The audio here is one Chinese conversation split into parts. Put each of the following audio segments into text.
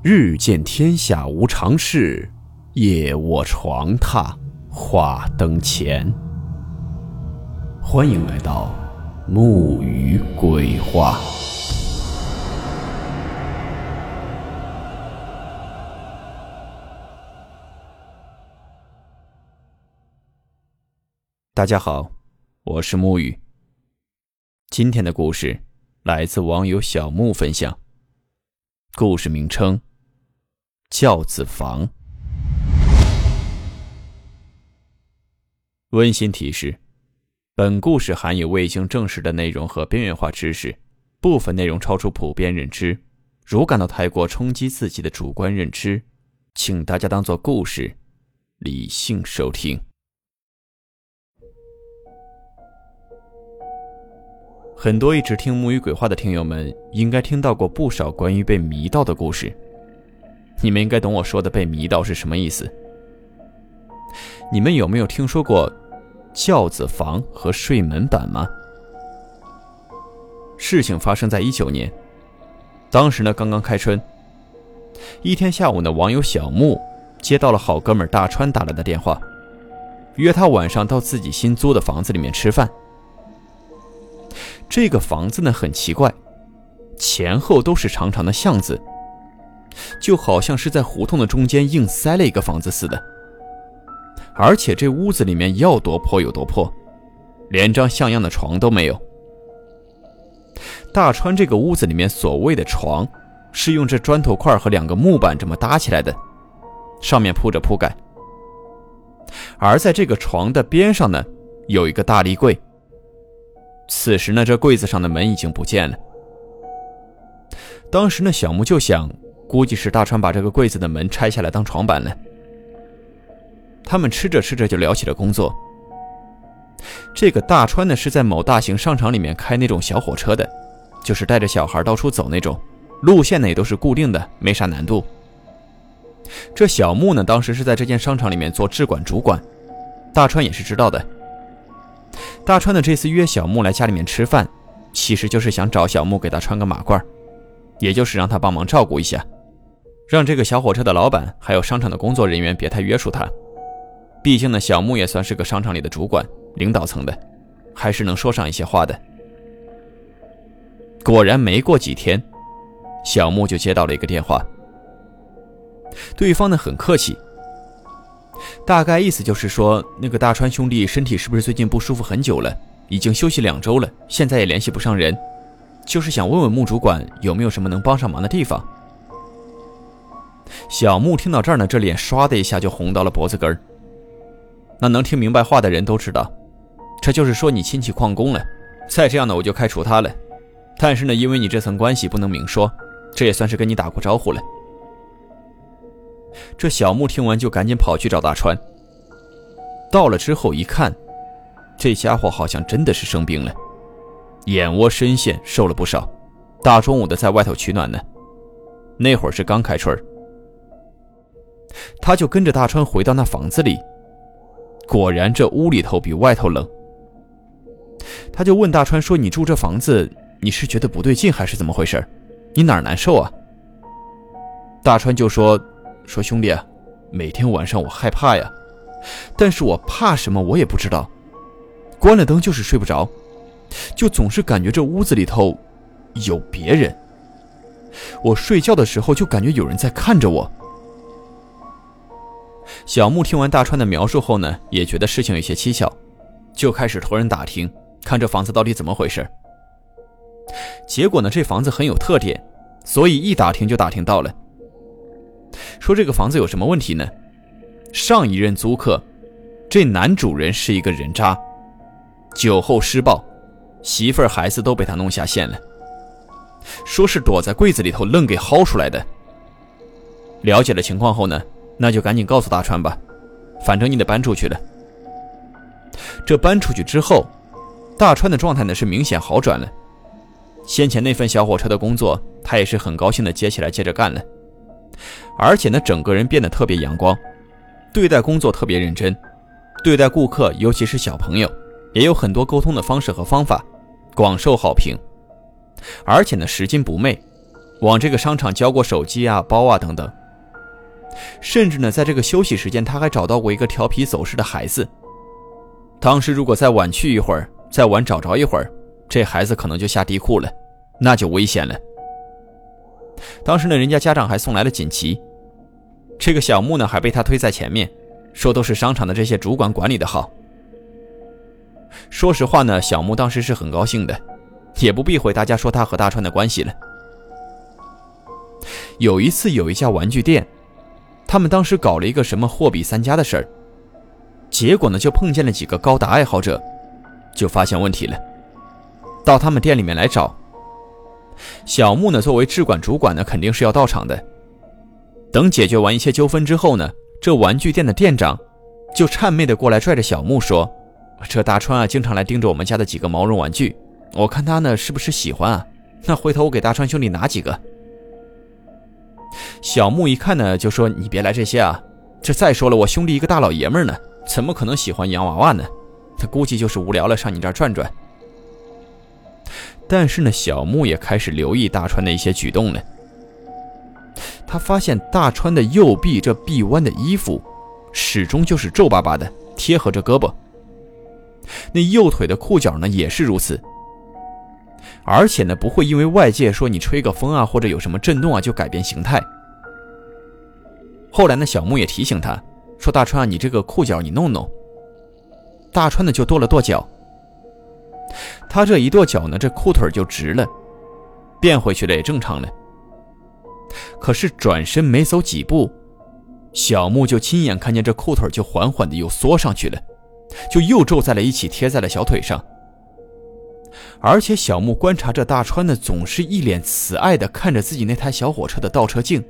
日见天下无常事，夜卧床榻话灯前。欢迎来到木鱼鬼话。大家好，我是木鱼。今天的故事来自网友小木分享，故事名称。教子房。温馨提示：本故事含有未经证实的内容和边缘化知识，部分内容超出普遍认知。如感到太过冲击自己的主观认知，请大家当做故事，理性收听。很多一直听木鱼鬼话的听友们，应该听到过不少关于被迷到的故事。你们应该懂我说的“被迷到”是什么意思。你们有没有听说过轿子房和睡门板吗？事情发生在一九年，当时呢刚刚开春。一天下午呢，网友小木接到了好哥们大川打来的电话，约他晚上到自己新租的房子里面吃饭。这个房子呢很奇怪，前后都是长长的巷子。就好像是在胡同的中间硬塞了一个房子似的，而且这屋子里面要多破有多破，连张像样的床都没有。大川这个屋子里面所谓的床，是用这砖头块和两个木板这么搭起来的，上面铺着铺盖。而在这个床的边上呢，有一个大立柜。此时呢，这柜子上的门已经不见了。当时呢，小木就想。估计是大川把这个柜子的门拆下来当床板了。他们吃着吃着就聊起了工作。这个大川呢是在某大型商场里面开那种小火车的，就是带着小孩到处走那种，路线呢也都是固定的，没啥难度。这小木呢当时是在这间商场里面做质管主管，大川也是知道的。大川呢这次约小木来家里面吃饭，其实就是想找小木给他穿个马褂，也就是让他帮忙照顾一下。让这个小火车的老板还有商场的工作人员别太约束他，毕竟呢，小木也算是个商场里的主管、领导层的，还是能说上一些话的。果然，没过几天，小木就接到了一个电话。对方呢很客气，大概意思就是说，那个大川兄弟身体是不是最近不舒服很久了，已经休息两周了，现在也联系不上人，就是想问问木主管有没有什么能帮上忙的地方。小木听到这儿呢，这脸唰的一下就红到了脖子根儿。那能听明白话的人都知道，这就是说你亲戚旷工了，再这样呢我就开除他了。但是呢，因为你这层关系不能明说，这也算是跟你打过招呼了。这小木听完就赶紧跑去找大川。到了之后一看，这家伙好像真的是生病了，眼窝深陷，瘦了不少，大中午的在外头取暖呢。那会儿是刚开春。他就跟着大川回到那房子里，果然这屋里头比外头冷。他就问大川说：“你住这房子，你是觉得不对劲还是怎么回事？你哪儿难受啊？”大川就说：“说兄弟，每天晚上我害怕呀，但是我怕什么我也不知道，关了灯就是睡不着，就总是感觉这屋子里头有别人。我睡觉的时候就感觉有人在看着我。”小木听完大川的描述后呢，也觉得事情有些蹊跷，就开始托人打听，看这房子到底怎么回事。结果呢，这房子很有特点，所以一打听就打听到了。说这个房子有什么问题呢？上一任租客，这男主人是一个人渣，酒后施暴，媳妇儿孩子都被他弄下线了。说是躲在柜子里头愣给薅出来的。了解了情况后呢？那就赶紧告诉大川吧，反正你得搬出去了。这搬出去之后，大川的状态呢是明显好转了。先前那份小火车的工作，他也是很高兴的接起来接着干了。而且呢，整个人变得特别阳光，对待工作特别认真，对待顾客尤其是小朋友，也有很多沟通的方式和方法，广受好评。而且呢，拾金不昧，往这个商场交过手机啊、包啊等等。甚至呢，在这个休息时间，他还找到过一个调皮走失的孩子。当时如果再晚去一会儿，再晚找着一会儿，这孩子可能就下地库了，那就危险了。当时呢，人家家长还送来了锦旗，这个小木呢还被他推在前面，说都是商场的这些主管管理的好。说实话呢，小木当时是很高兴的，也不避讳大家说他和大川的关系了。有一次，有一家玩具店。他们当时搞了一个什么货比三家的事儿，结果呢就碰见了几个高达爱好者，就发现问题了，到他们店里面来找。小木呢作为质管主管呢肯定是要到场的。等解决完一切纠纷之后呢，这玩具店的店长就谄媚的过来拽着小木说：“这大川啊经常来盯着我们家的几个毛绒玩具，我看他呢是不是喜欢啊？那回头我给大川兄弟拿几个。”小木一看呢，就说：“你别来这些啊！这再说了，我兄弟一个大老爷们呢，怎么可能喜欢洋娃娃呢？他估计就是无聊了，上你这儿转转。”但是呢，小木也开始留意大川的一些举动了。他发现大川的右臂这臂弯的衣服，始终就是皱巴巴的，贴合着胳膊。那右腿的裤脚呢，也是如此。而且呢，不会因为外界说你吹个风啊，或者有什么震动啊，就改变形态。后来呢，小木也提醒他说：“大川啊，你这个裤脚你弄弄。”大川呢就跺了跺脚。他这一跺脚呢，这裤腿就直了，变回去了也正常了。可是转身没走几步，小木就亲眼看见这裤腿就缓缓的又缩上去了，就又皱在了一起，贴在了小腿上。而且小木观察着大川呢，总是一脸慈爱的看着自己那台小火车的倒车镜。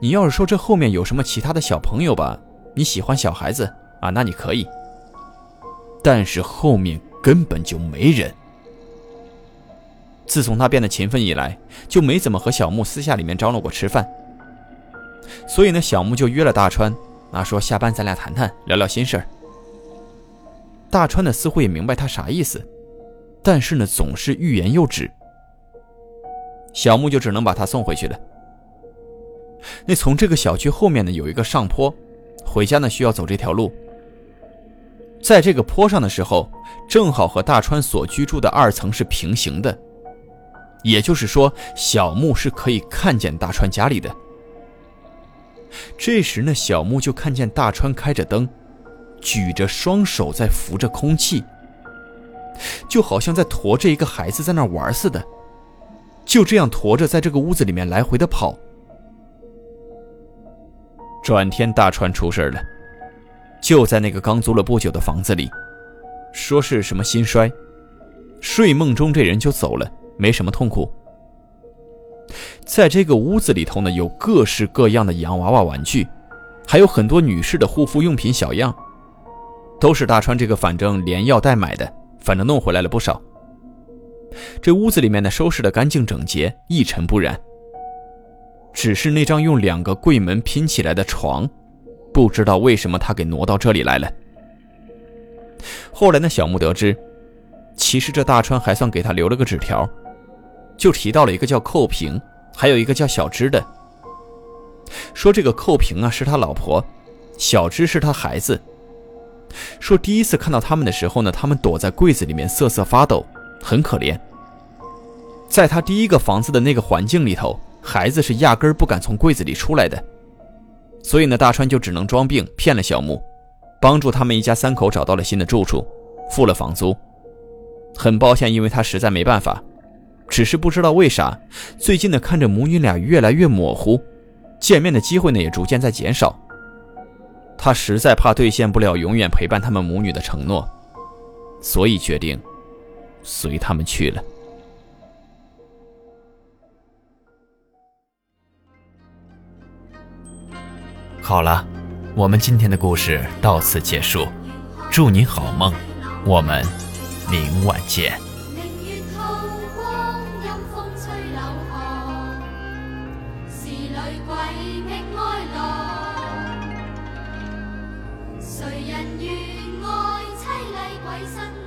你要是说这后面有什么其他的小朋友吧，你喜欢小孩子啊，那你可以。但是后面根本就没人。自从他变得勤奋以来，就没怎么和小木私下里面张罗过吃饭。所以呢，小木就约了大川，啊，说下班咱俩谈谈，聊聊心事儿。大川呢似乎也明白他啥意思，但是呢总是欲言又止。小木就只能把他送回去了。那从这个小区后面呢有一个上坡，回家呢需要走这条路。在这个坡上的时候，正好和大川所居住的二层是平行的，也就是说小木是可以看见大川家里的。这时呢，小木就看见大川开着灯。举着双手在扶着空气，就好像在驮着一个孩子在那玩似的，就这样驮着在这个屋子里面来回的跑。转天大川出事了，就在那个刚租了不久的房子里，说是什么心衰，睡梦中这人就走了，没什么痛苦。在这个屋子里头呢，有各式各样的洋娃娃玩具，还有很多女士的护肤用品小样。都是大川这个反正连要带买的，反正弄回来了不少。这屋子里面呢收拾的干净整洁，一尘不染。只是那张用两个柜门拼起来的床，不知道为什么他给挪到这里来了。后来呢，小木得知，其实这大川还算给他留了个纸条，就提到了一个叫寇平，还有一个叫小芝的，说这个寇平啊是他老婆，小芝是他孩子。说第一次看到他们的时候呢，他们躲在柜子里面瑟瑟发抖，很可怜。在他第一个房子的那个环境里头，孩子是压根儿不敢从柜子里出来的。所以呢，大川就只能装病骗了小木，帮助他们一家三口找到了新的住处，付了房租。很抱歉，因为他实在没办法，只是不知道为啥，最近呢看着母女俩越来越模糊，见面的机会呢也逐渐在减少。他实在怕兑现不了永远陪伴他们母女的承诺，所以决定随他们去了。好了，我们今天的故事到此结束，祝您好梦，我们明晚见。谁人愿爱凄厉鬼神？